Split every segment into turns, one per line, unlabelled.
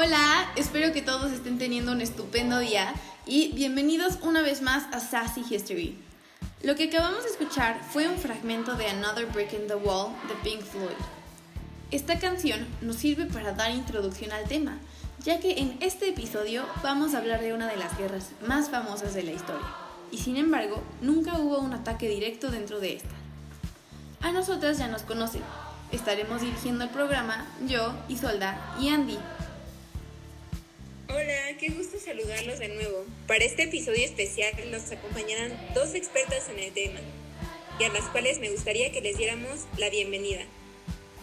Hola, espero que todos estén teniendo un estupendo día y bienvenidos una vez más a Sassy History. Lo que acabamos de escuchar fue un fragmento de Another Brick in the Wall de Pink Floyd. Esta canción nos sirve para dar introducción al tema, ya que en este episodio vamos a hablar de una de las guerras más famosas de la historia, y sin embargo nunca hubo un ataque directo dentro de esta. A nosotras ya nos conocen, estaremos dirigiendo el programa yo, Isolda y Andy,
Hola, qué gusto saludarlos de nuevo. Para este episodio especial nos acompañarán dos expertas en el tema, y a las cuales me gustaría que les diéramos la bienvenida.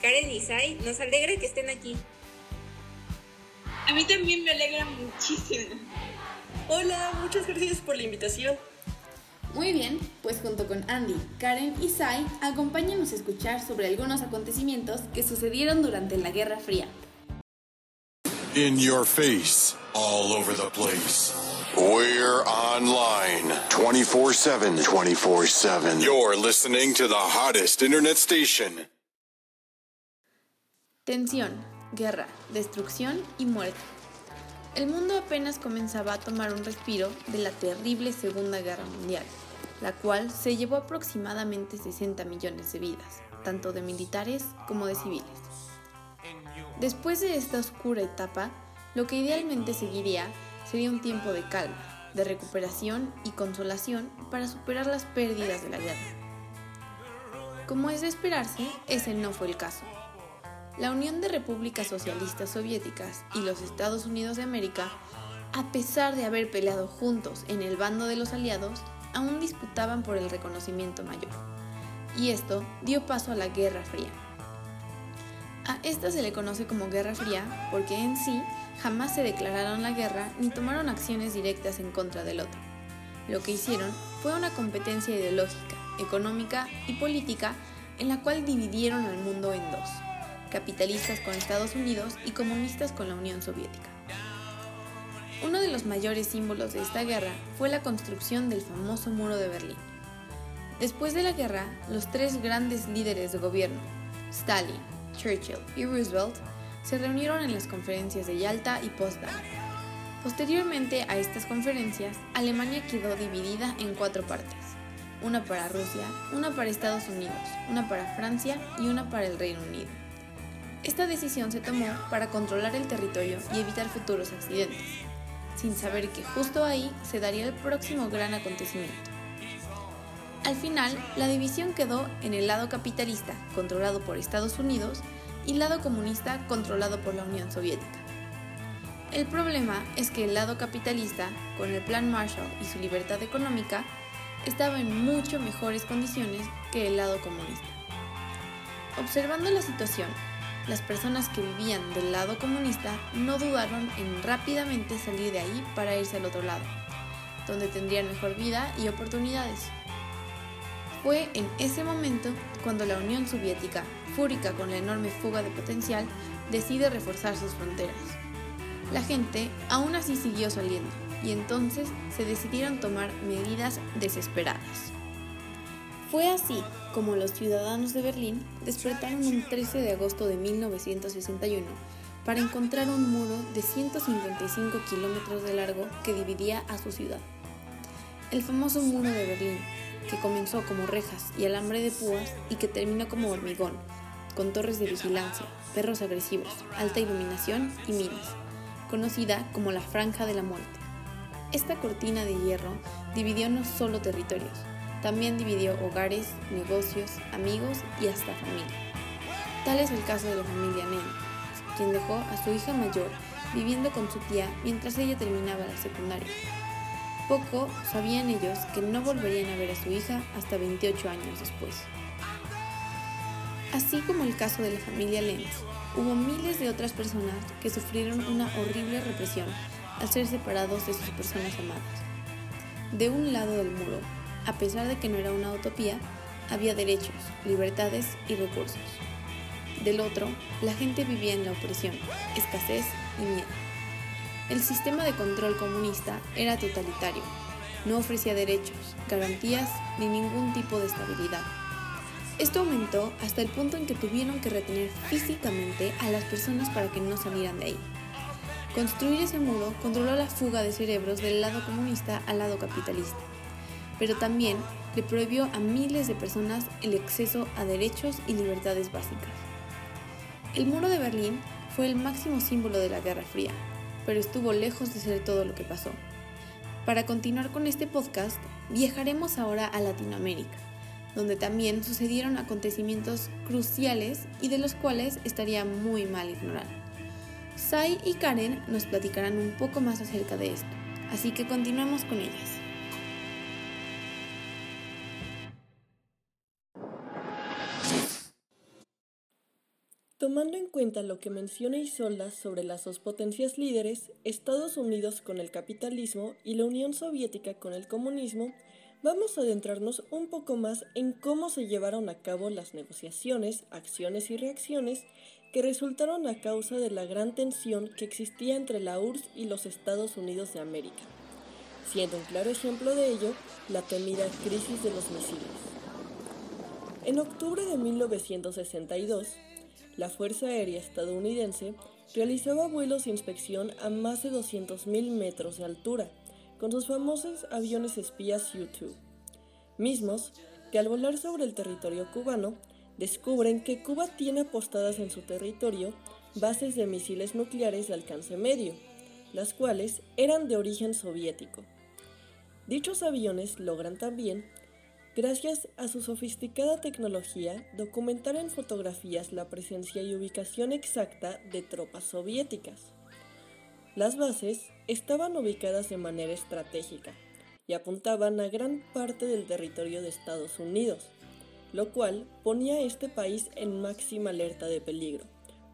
Karen y Sai, nos alegra que estén aquí.
A mí también me alegra muchísimo.
Hola, muchas gracias por la invitación.
Muy bien, pues junto con Andy, Karen y Sai, acompáñanos a escuchar sobre algunos acontecimientos que sucedieron durante la Guerra Fría.
In your face, all over the place. We're online 24 7. 24 7. You're listening to the hottest internet station.
Tensión, guerra, destrucción y muerte. El mundo apenas comenzaba a tomar un respiro de la terrible Segunda Guerra Mundial, la cual se llevó aproximadamente 60 millones de vidas, tanto de militares como de civiles. Después de esta oscura etapa, lo que idealmente seguiría sería un tiempo de calma, de recuperación y consolación para superar las pérdidas de la guerra. Como es de esperarse, ese no fue el caso. La Unión de Repúblicas Socialistas Soviéticas y los Estados Unidos de América, a pesar de haber peleado juntos en el bando de los aliados, aún disputaban por el reconocimiento mayor. Y esto dio paso a la Guerra Fría. A esta se le conoce como Guerra Fría porque en sí jamás se declararon la guerra ni tomaron acciones directas en contra del otro. Lo que hicieron fue una competencia ideológica, económica y política en la cual dividieron al mundo en dos, capitalistas con Estados Unidos y comunistas con la Unión Soviética. Uno de los mayores símbolos de esta guerra fue la construcción del famoso muro de Berlín. Después de la guerra, los tres grandes líderes de gobierno, Stalin, Churchill y Roosevelt se reunieron en las conferencias de Yalta y Potsdam. Posteriormente a estas conferencias, Alemania quedó dividida en cuatro partes, una para Rusia, una para Estados Unidos, una para Francia y una para el Reino Unido. Esta decisión se tomó para controlar el territorio y evitar futuros accidentes, sin saber que justo ahí se daría el próximo gran acontecimiento. Al final, la división quedó en el lado capitalista, controlado por Estados Unidos, y lado comunista, controlado por la Unión Soviética. El problema es que el lado capitalista, con el Plan Marshall y su libertad económica, estaba en mucho mejores condiciones que el lado comunista. Observando la situación, las personas que vivían del lado comunista no dudaron en rápidamente salir de ahí para irse al otro lado, donde tendrían mejor vida y oportunidades. Fue en ese momento cuando la Unión Soviética, fúrica con la enorme fuga de potencial, decide reforzar sus fronteras. La gente aún así siguió saliendo y entonces se decidieron tomar medidas desesperadas. Fue así como los ciudadanos de Berlín despertaron un 13 de agosto de 1961 para encontrar un muro de 155 kilómetros de largo que dividía a su ciudad. El famoso muro de Berlín, que comenzó como rejas y alambre de púas y que terminó como hormigón, con torres de vigilancia, perros agresivos, alta iluminación y minas, conocida como la Franja de la Muerte. Esta cortina de hierro dividió no solo territorios, también dividió hogares, negocios, amigos y hasta familia. Tal es el caso de la familia Nen, quien dejó a su hija mayor viviendo con su tía mientras ella terminaba la secundaria. Poco sabían ellos que no volverían a ver a su hija hasta 28 años después. Así como el caso de la familia Lenz, hubo miles de otras personas que sufrieron una horrible represión al ser separados de sus personas amadas. De un lado del muro, a pesar de que no era una utopía, había derechos, libertades y recursos. Del otro, la gente vivía en la opresión, escasez y miedo. El sistema de control comunista era totalitario, no ofrecía derechos, garantías ni ningún tipo de estabilidad. Esto aumentó hasta el punto en que tuvieron que retener físicamente a las personas para que no salieran de ahí.
Construir ese muro controló la fuga de cerebros del lado comunista al lado capitalista, pero también le prohibió a miles de personas el acceso a derechos y libertades básicas. El muro de Berlín fue el máximo símbolo de la Guerra Fría, pero estuvo lejos de ser todo lo que pasó. Para continuar con este podcast, viajaremos ahora a Latinoamérica, donde también sucedieron acontecimientos cruciales y de los cuales estaría muy mal ignorar. Sai y Karen nos platicarán un poco más acerca de esto, así que continuemos con ellas.
Tomando en cuenta lo que menciona Isolda sobre las dos potencias líderes, Estados Unidos con el capitalismo y la Unión Soviética con el comunismo, vamos a adentrarnos un poco más en cómo se llevaron a cabo las negociaciones, acciones y reacciones que resultaron a causa de la gran tensión que existía entre la URSS y los Estados Unidos de América, siendo un claro ejemplo de ello la temida crisis de los misiles. En octubre de 1962, la Fuerza Aérea estadounidense realizaba vuelos de inspección a más de 200.000 metros de altura, con sus famosos aviones espías U-2, mismos que al volar sobre el territorio cubano descubren que Cuba tiene apostadas en su territorio bases de misiles nucleares de alcance medio, las cuales eran de origen soviético. Dichos aviones logran también, gracias a su sofisticada tecnología, documentar en fotografías la presencia y ubicación exacta de tropas soviéticas. Las bases estaban ubicadas de manera estratégica y apuntaban a gran parte del territorio de Estados Unidos, lo cual ponía a este país en máxima alerta de peligro,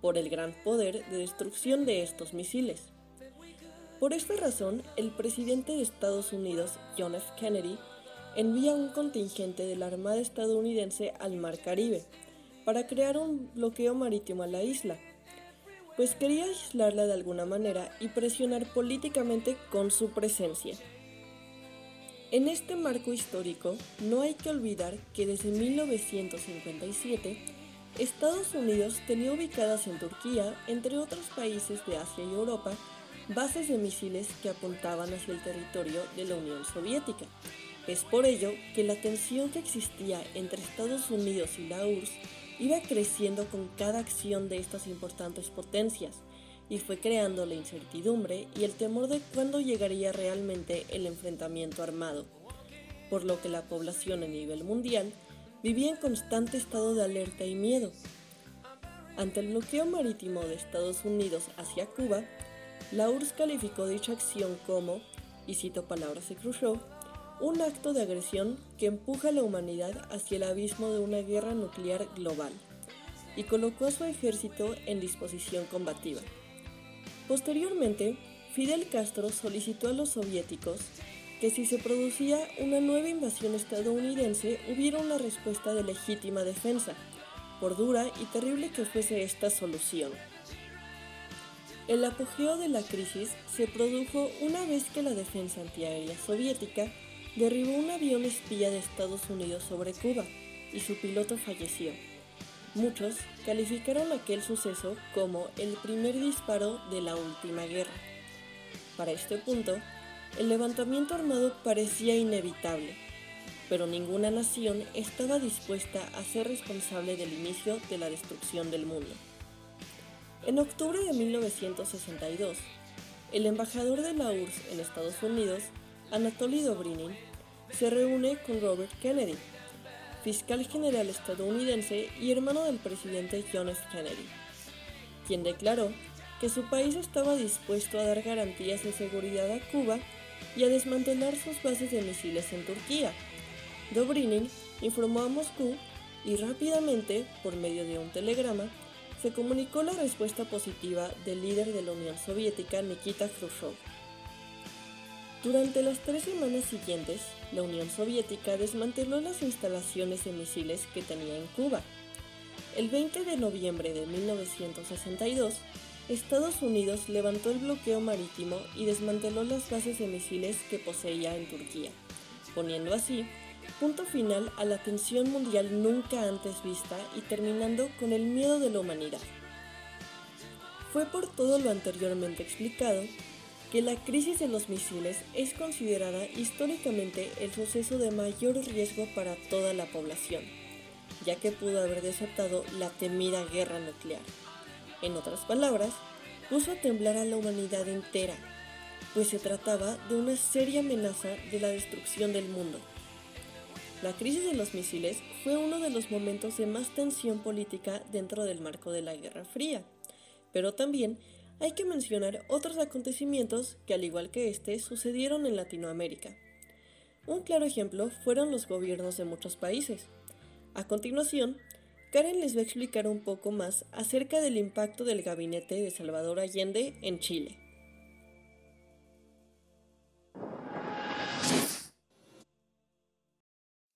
por el gran poder de destrucción de estos misiles. Por esta razón, el presidente de Estados Unidos, John F. Kennedy, envía un contingente de la Armada estadounidense al Mar Caribe para crear un bloqueo marítimo a la isla, pues quería aislarla de alguna manera y presionar políticamente con su presencia. En este marco histórico, no hay que olvidar que desde 1957, Estados Unidos tenía ubicadas en Turquía, entre otros países de Asia y Europa, bases de misiles que apuntaban hacia el territorio de la Unión Soviética. Es por ello que la tensión que existía entre Estados Unidos y la URSS iba creciendo con cada acción de estas importantes potencias, y fue creando la incertidumbre y el temor de cuándo llegaría realmente el enfrentamiento armado, por lo que la población a nivel mundial vivía en constante estado de alerta y miedo. Ante el bloqueo marítimo de Estados Unidos hacia Cuba, la URSS calificó dicha acción como, y cito palabras de Khrushchev, un acto de agresión que empuja a la humanidad hacia el abismo de una guerra nuclear global, y colocó a su ejército en disposición combativa. Posteriormente, Fidel Castro solicitó a los soviéticos que si se producía una nueva invasión estadounidense hubiera una respuesta de legítima defensa, por dura y terrible que fuese esta solución. El apogeo de la crisis se produjo una vez que la defensa antiaérea soviética derribó un avión espía de Estados Unidos sobre Cuba y su piloto falleció. Muchos calificaron aquel suceso como el primer disparo de la última guerra. Para este punto, el levantamiento armado parecía inevitable, pero ninguna nación estaba dispuesta a ser responsable del inicio de la destrucción del mundo. En octubre de 1962, el embajador de la URSS en Estados Unidos, Anatoly Dobrinin, se reúne con Robert Kennedy, fiscal general estadounidense y hermano del presidente John F. Kennedy, quien declaró que su país estaba dispuesto a dar garantías de seguridad a Cuba y a desmantelar sus bases de misiles en Turquía. Dobrinin informó a Moscú y rápidamente, por medio de un telegrama, se comunicó la respuesta positiva del líder de la Unión Soviética, Nikita Khrushchev. Durante las tres semanas siguientes, la Unión Soviética desmanteló las instalaciones de misiles que tenía en Cuba. El 20 de noviembre de 1962, Estados Unidos levantó el bloqueo marítimo y desmanteló las bases de misiles que poseía en Turquía, poniendo así punto final a la tensión mundial nunca antes vista y terminando con el miedo de la humanidad. Fue por todo lo anteriormente explicado que la crisis de los misiles es considerada históricamente el suceso de mayor riesgo para toda la población, ya que pudo haber desatado la temida guerra nuclear. En otras palabras, puso a temblar a la humanidad entera, pues se trataba de una seria amenaza de la destrucción del mundo. La crisis de los misiles fue uno de los momentos de más tensión política dentro del marco de la Guerra Fría, pero también hay que mencionar otros acontecimientos que al igual que este sucedieron en Latinoamérica. Un claro ejemplo fueron los gobiernos de muchos países. A continuación, Karen les va a explicar un poco más acerca del impacto del gabinete de Salvador Allende en Chile.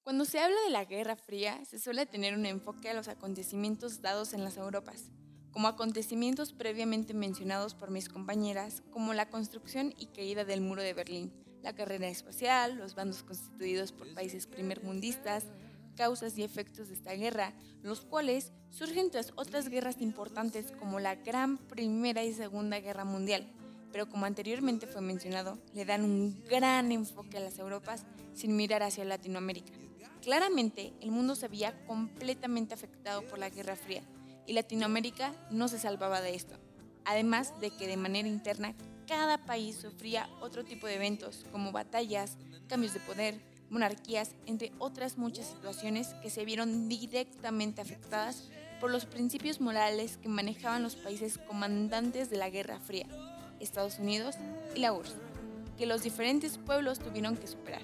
Cuando se habla de la Guerra Fría, se suele tener un enfoque a los acontecimientos dados en las Europas, como acontecimientos previamente mencionados por mis compañeras, como la construcción y caída del muro de Berlín, la carrera espacial, los bandos constituidos por países primermundistas, causas y efectos de esta guerra, los cuales surgen tras otras guerras importantes como la Gran Primera y Segunda Guerra Mundial, pero como anteriormente fue mencionado, le dan un gran enfoque a las Europas sin mirar hacia Latinoamérica. Claramente, el mundo se veía completamente afectado por la Guerra Fría, y Latinoamérica no se salvaba de esto. Además de que de manera interna cada país sufría otro tipo de eventos como batallas, cambios de poder, monarquías, entre otras muchas situaciones que se vieron directamente afectadas por los principios morales que manejaban los países comandantes de la Guerra Fría, Estados Unidos y la URSS, que los diferentes pueblos tuvieron que superar.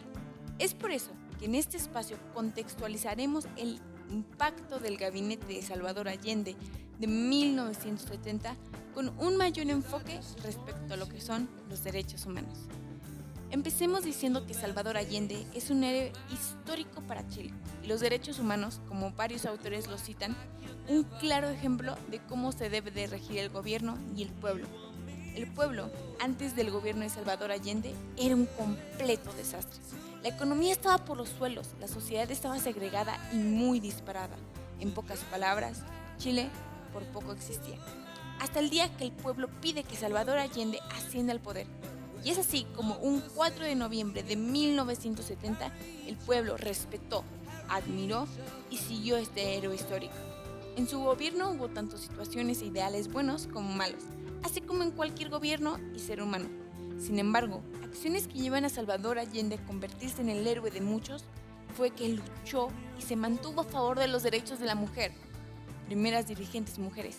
Es por eso que en este espacio contextualizaremos el impacto del gabinete de Salvador Allende de 1970 con un mayor enfoque respecto a lo que son los derechos humanos. Empecemos diciendo que Salvador Allende es un héroe histórico para Chile y los derechos humanos, como varios autores lo citan, un claro ejemplo de cómo se debe de regir el gobierno y el pueblo. El pueblo, antes del gobierno de Salvador Allende, era un completo desastre. La economía estaba por los suelos, la sociedad estaba segregada y muy disparada. En pocas palabras, Chile por poco existía. Hasta el día que el pueblo pide que Salvador Allende ascienda al poder. Y es así como un 4 de noviembre de 1970 el pueblo respetó, admiró y siguió este héroe histórico. En su gobierno hubo tanto situaciones e ideales buenos como malos, así como en cualquier gobierno y ser humano. Sin embargo, acciones que llevan a Salvador Allende a convertirse en el héroe de muchos fue que luchó y se mantuvo a favor de los derechos de la mujer, primeras dirigentes mujeres.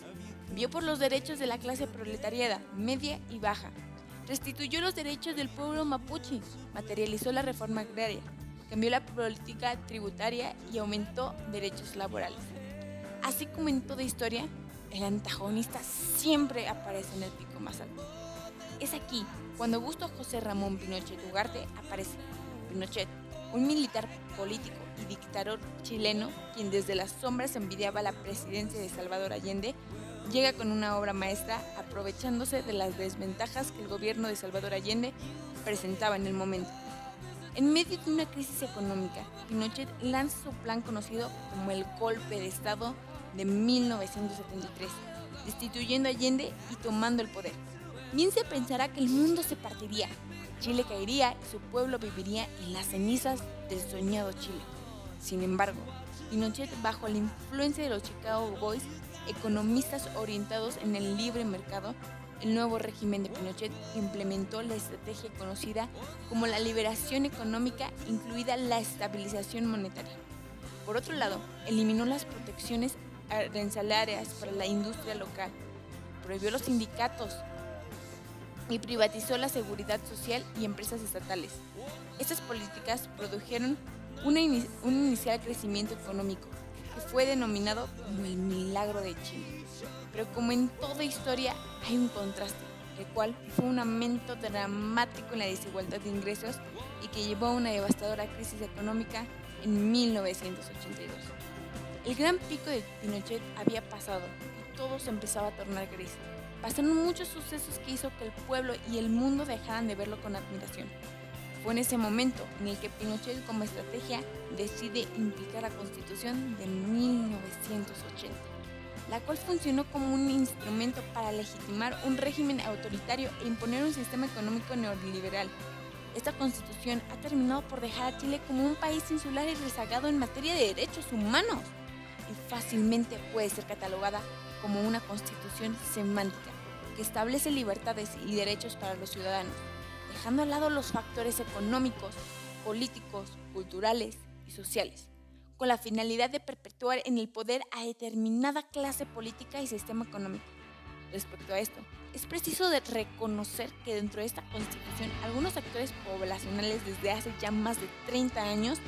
Vio por los derechos de la clase proletariada, media y baja. Restituyó los derechos del pueblo mapuche, materializó la reforma agraria, cambió la política tributaria y aumentó derechos laborales. Así como en toda historia, el antagonista siempre aparece en el pico más alto. Es aquí cuando Augusto José Ramón Pinochet Ugarte aparece. Pinochet, un militar político y dictador chileno, quien desde las sombras envidiaba la presidencia de Salvador Allende, llega con una obra maestra aprovechándose de las desventajas que el gobierno de Salvador Allende presentaba en el momento. En medio de una crisis económica, Pinochet lanza su plan conocido como el golpe de Estado de 1973, destituyendo Allende y tomando el poder bien se pensará que el mundo se partiría, Chile caería y su pueblo viviría en las cenizas del soñado Chile. Sin embargo, Pinochet, bajo la influencia de los Chicago Boys, economistas orientados en el libre mercado, el nuevo régimen de Pinochet implementó la estrategia conocida como la liberación económica, incluida la estabilización monetaria. Por otro lado, eliminó las protecciones arancelarias para la industria local, prohibió los sindicatos, y privatizó la seguridad social y empresas estatales. Estas políticas produjeron un inicial crecimiento económico que fue denominado como el milagro de Chile. Pero como en toda historia hay un contraste, el cual fue un aumento dramático en la desigualdad de ingresos y que llevó a una devastadora crisis económica en 1982. El gran pico de Pinochet había pasado y todo se empezaba a tornar gris pasaron muchos sucesos que hizo que el pueblo y el mundo dejaran de verlo con admiración. Fue en ese momento en el que Pinochet como estrategia decide implicar la constitución de 1980. la cual funcionó como un instrumento para legitimar un régimen autoritario e imponer un sistema económico neoliberal. Esta constitución ha terminado por dejar a Chile como un país insular y rezagado en materia de derechos humanos y fácilmente puede ser catalogada como una constitución semántica que establece libertades y derechos para los ciudadanos, dejando al lado los factores económicos, políticos, culturales y sociales, con la finalidad de perpetuar en el poder a determinada clase política y sistema económico. Respecto a esto, es preciso de reconocer que dentro de esta constitución algunos actores poblacionales desde hace ya más de 30 años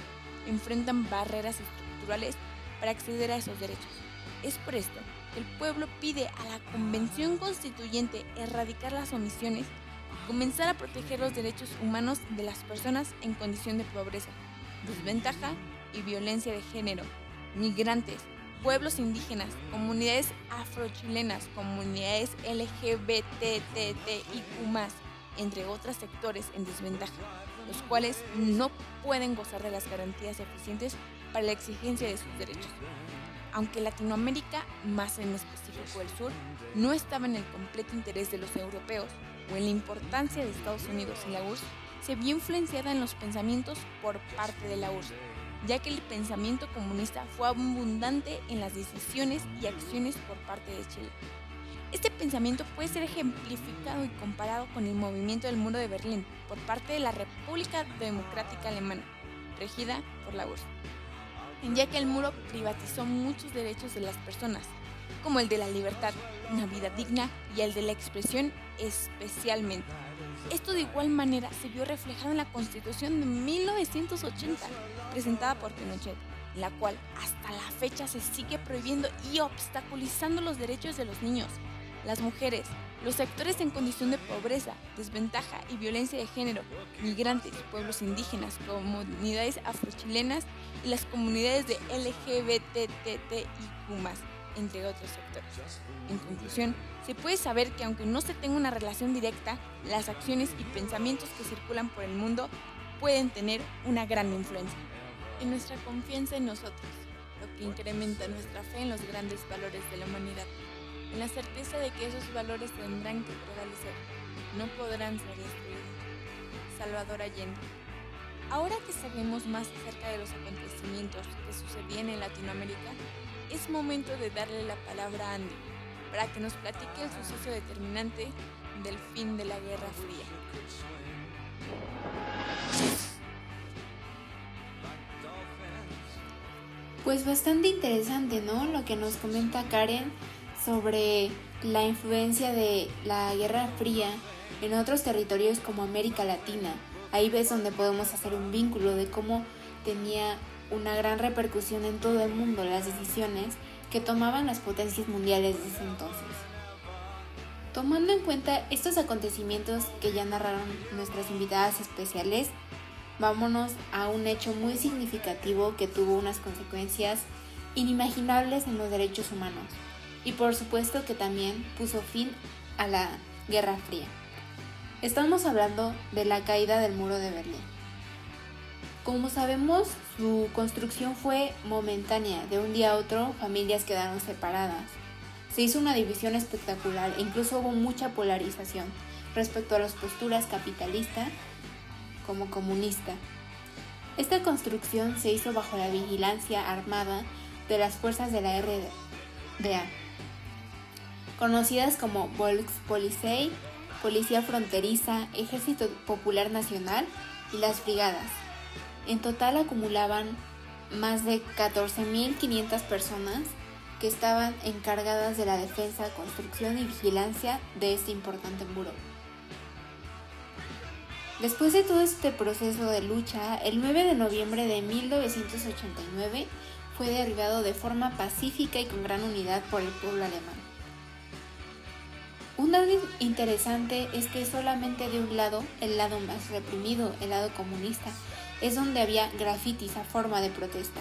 enfrentan barreras estructurales para acceder a esos derechos. Es por esto el pueblo pide a la Convención Constituyente erradicar las omisiones y comenzar a proteger los derechos humanos de las personas en condición de pobreza, desventaja y violencia de género, migrantes, pueblos indígenas, comunidades afrochilenas, comunidades LGBTTIQ+, entre otros sectores en desventaja, los cuales no pueden gozar de las garantías eficientes para la exigencia de sus derechos. Aunque Latinoamérica, más en específico el sur, no estaba en el completo interés de los europeos o en la importancia de Estados Unidos y la URSS, se vio influenciada en los pensamientos por parte de la URSS, ya que el pensamiento comunista fue abundante en las decisiones y acciones por parte de Chile. Este pensamiento puede ser ejemplificado y comparado con el movimiento del muro de Berlín por parte de la República Democrática Alemana, regida por la URSS ya que el muro privatizó muchos derechos de las personas, como el de la libertad, una vida digna y el de la expresión especialmente. Esto de igual manera se vio reflejado en la Constitución de 1980, presentada por Pinochet, la cual hasta la fecha se sigue prohibiendo y obstaculizando los derechos de los niños, las mujeres, los sectores en condición de pobreza, desventaja y violencia de género, migrantes, pueblos indígenas, comunidades afrochilenas y las comunidades de LGBTTIQ+, entre otros sectores. En conclusión, se puede saber que aunque no se tenga una relación directa, las acciones y pensamientos que circulan por el mundo pueden tener una gran influencia en nuestra confianza en nosotros, lo que incrementa nuestra fe en los grandes valores de la humanidad en la certeza de que esos valores tendrán que prevalecer, no podrán ser destruidos. Salvador Allende. Ahora que sabemos más acerca de los acontecimientos que sucedían en Latinoamérica, es momento de darle la palabra a Andy para que nos platique el suceso determinante del fin de la Guerra Fría.
Pues bastante interesante, ¿no? Lo que nos comenta Karen sobre la influencia de la Guerra Fría en otros territorios como América Latina. Ahí ves donde podemos hacer un vínculo de cómo tenía una gran repercusión en todo el mundo las decisiones que tomaban las potencias mundiales de entonces. Tomando en cuenta estos acontecimientos que ya narraron nuestras invitadas especiales, vámonos a un hecho muy significativo que tuvo unas consecuencias inimaginables en los derechos humanos y por supuesto que también puso fin a la Guerra Fría. Estamos hablando de la caída del muro de Berlín. Como sabemos, su construcción fue momentánea, de un día a otro familias quedaron separadas. Se hizo una división espectacular e incluso hubo mucha polarización respecto a las posturas capitalista como comunista. Esta construcción se hizo bajo la vigilancia armada de las fuerzas de la RDA conocidas como Volkspolizei, Policía Fronteriza, Ejército Popular Nacional y las brigadas. En total acumulaban más de 14.500 personas que estaban encargadas de la defensa, construcción y vigilancia de este importante muro. Después de todo este proceso de lucha, el 9 de noviembre de 1989 fue derribado de forma pacífica y con gran unidad por el pueblo alemán. Un dato interesante es que solamente de un lado, el lado más reprimido, el lado comunista, es donde había grafitis a forma de protesta.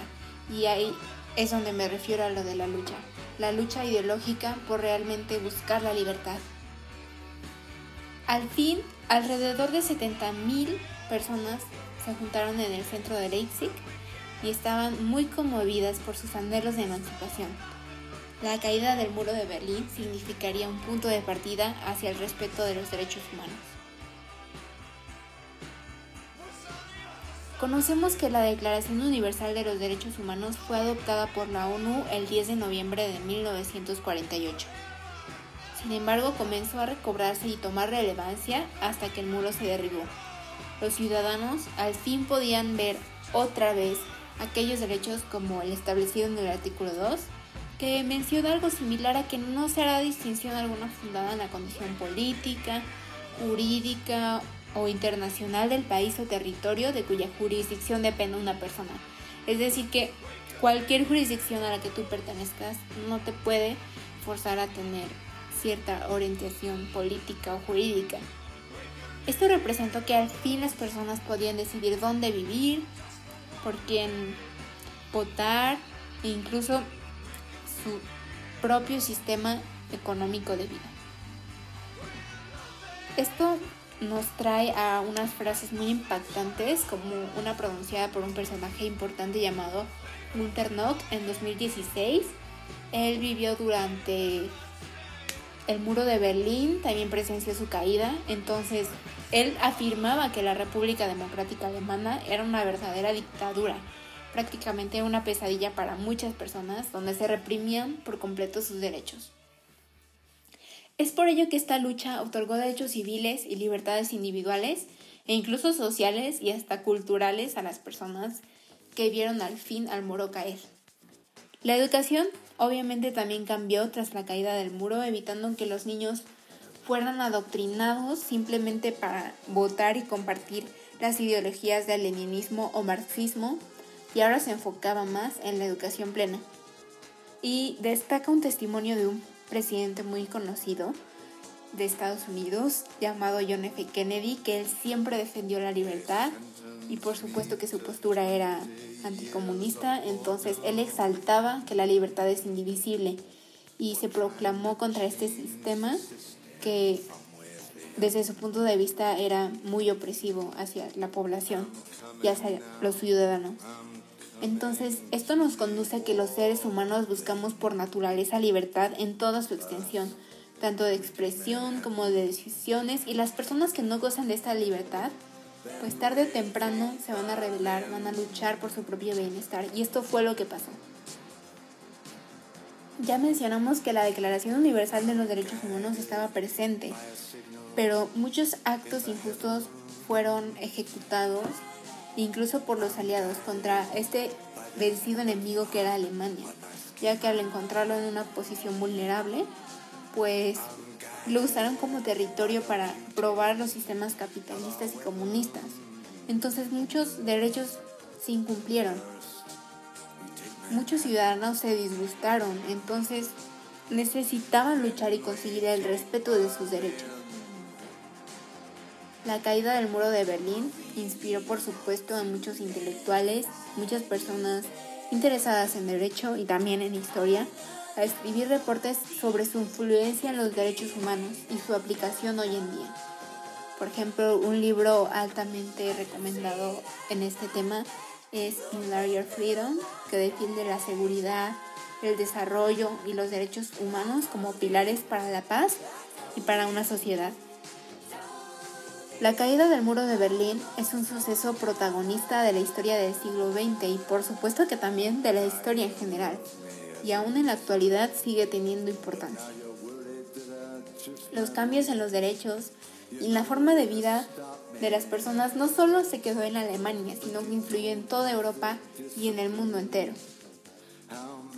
Y ahí es donde me refiero a lo de la lucha. La lucha ideológica por realmente buscar la libertad. Al fin, alrededor de 70.000 personas se juntaron en el centro de Leipzig y estaban muy conmovidas por sus anhelos de emancipación. La caída del muro de Berlín significaría un punto de partida hacia el respeto de los derechos humanos. Conocemos que la Declaración Universal de los Derechos Humanos fue adoptada por la ONU el 10 de noviembre de 1948. Sin embargo, comenzó a recobrarse y tomar relevancia hasta que el muro se derribó. Los ciudadanos al fin podían ver otra vez aquellos derechos como el establecido en el artículo 2, que menciona algo similar a que no se hará distinción alguna fundada en la condición política, jurídica o internacional del país o territorio de cuya jurisdicción depende una persona. Es decir, que cualquier jurisdicción a la que tú pertenezcas no te puede forzar a tener cierta orientación política o jurídica. Esto representó que al fin las personas podían decidir dónde vivir, por quién votar e incluso su propio sistema económico de vida. Esto nos trae a unas frases muy impactantes, como una pronunciada por un personaje importante llamado Gunther Nock en 2016. Él vivió durante el muro de Berlín, también presenció su caída, entonces él afirmaba que la República Democrática Alemana era una verdadera dictadura, prácticamente una pesadilla para muchas personas donde se reprimían por completo sus derechos. Es por ello que esta lucha otorgó derechos civiles y libertades individuales e incluso sociales y hasta culturales a las personas que vieron al fin al muro caer. La educación obviamente también cambió tras la caída del muro, evitando que los niños fueran adoctrinados simplemente para votar y compartir las ideologías del leninismo o marxismo, y ahora se enfocaba más en la educación plena. Y destaca un testimonio de un presidente muy conocido de Estados Unidos llamado John F. Kennedy, que él siempre defendió la libertad y por supuesto que su postura era anticomunista, entonces él exaltaba que la libertad es indivisible y se proclamó contra este sistema que desde su punto de vista era muy opresivo hacia la población y hacia los ciudadanos. Entonces, esto nos conduce a que los seres humanos buscamos por naturaleza libertad en toda su extensión, tanto de expresión como de decisiones, y las personas que no gozan de esta libertad, pues tarde o temprano se van a rebelar, van a luchar por su propio bienestar, y esto fue lo que pasó. Ya mencionamos que la Declaración Universal de los Derechos Humanos estaba presente, pero muchos actos injustos fueron ejecutados incluso por los aliados, contra este vencido enemigo que era Alemania, ya que al encontrarlo en una posición vulnerable, pues lo usaron como territorio para probar los sistemas capitalistas y comunistas. Entonces muchos derechos se incumplieron. Muchos ciudadanos se disgustaron, entonces necesitaban luchar y conseguir el respeto de sus derechos. La caída del muro de Berlín inspiró por supuesto a muchos intelectuales, muchas personas interesadas en derecho y también en historia, a escribir reportes sobre su influencia en los derechos humanos y su aplicación hoy en día. Por ejemplo, un libro altamente recomendado en este tema es In Larger Freedom, que defiende la seguridad, el desarrollo y los derechos humanos como pilares para la paz y para una sociedad. La caída del muro de Berlín es un suceso protagonista de la historia del siglo XX y por supuesto que también de la historia en general, y aún en la actualidad sigue teniendo importancia. Los cambios en los derechos y en la forma de vida de las personas no solo se quedó en Alemania, sino que influyó en toda Europa y en el mundo entero.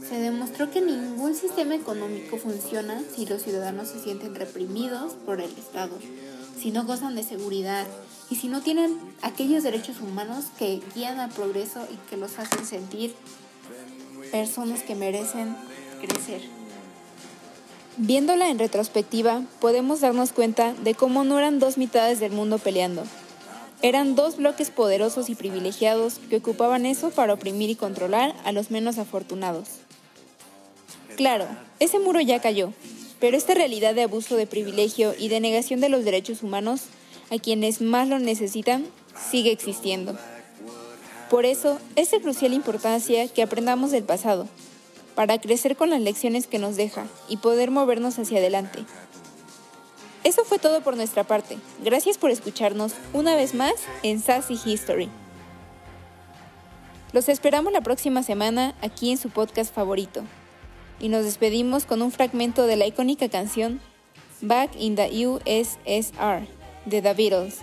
Se demostró que ningún sistema económico funciona si los ciudadanos se sienten reprimidos por el Estado si no gozan de seguridad y si no tienen aquellos derechos humanos que guían al progreso y que los hacen sentir personas que merecen crecer. Viéndola en retrospectiva, podemos darnos cuenta de cómo no eran dos mitades del mundo peleando. Eran dos bloques poderosos y privilegiados que ocupaban eso para oprimir y controlar a los menos afortunados. Claro, ese muro ya cayó, pero esta realidad de abuso de privilegio y de negación de los derechos humanos a quienes más lo necesitan sigue existiendo. Por eso es de crucial importancia que aprendamos del pasado,
para crecer con las lecciones que nos deja y poder movernos hacia adelante. Eso fue todo por nuestra parte. Gracias por escucharnos una vez más en Sassy History. Los esperamos la próxima semana aquí en su podcast favorito. Y nos despedimos con un fragmento de la icónica canción Back in the USSR de The Beatles.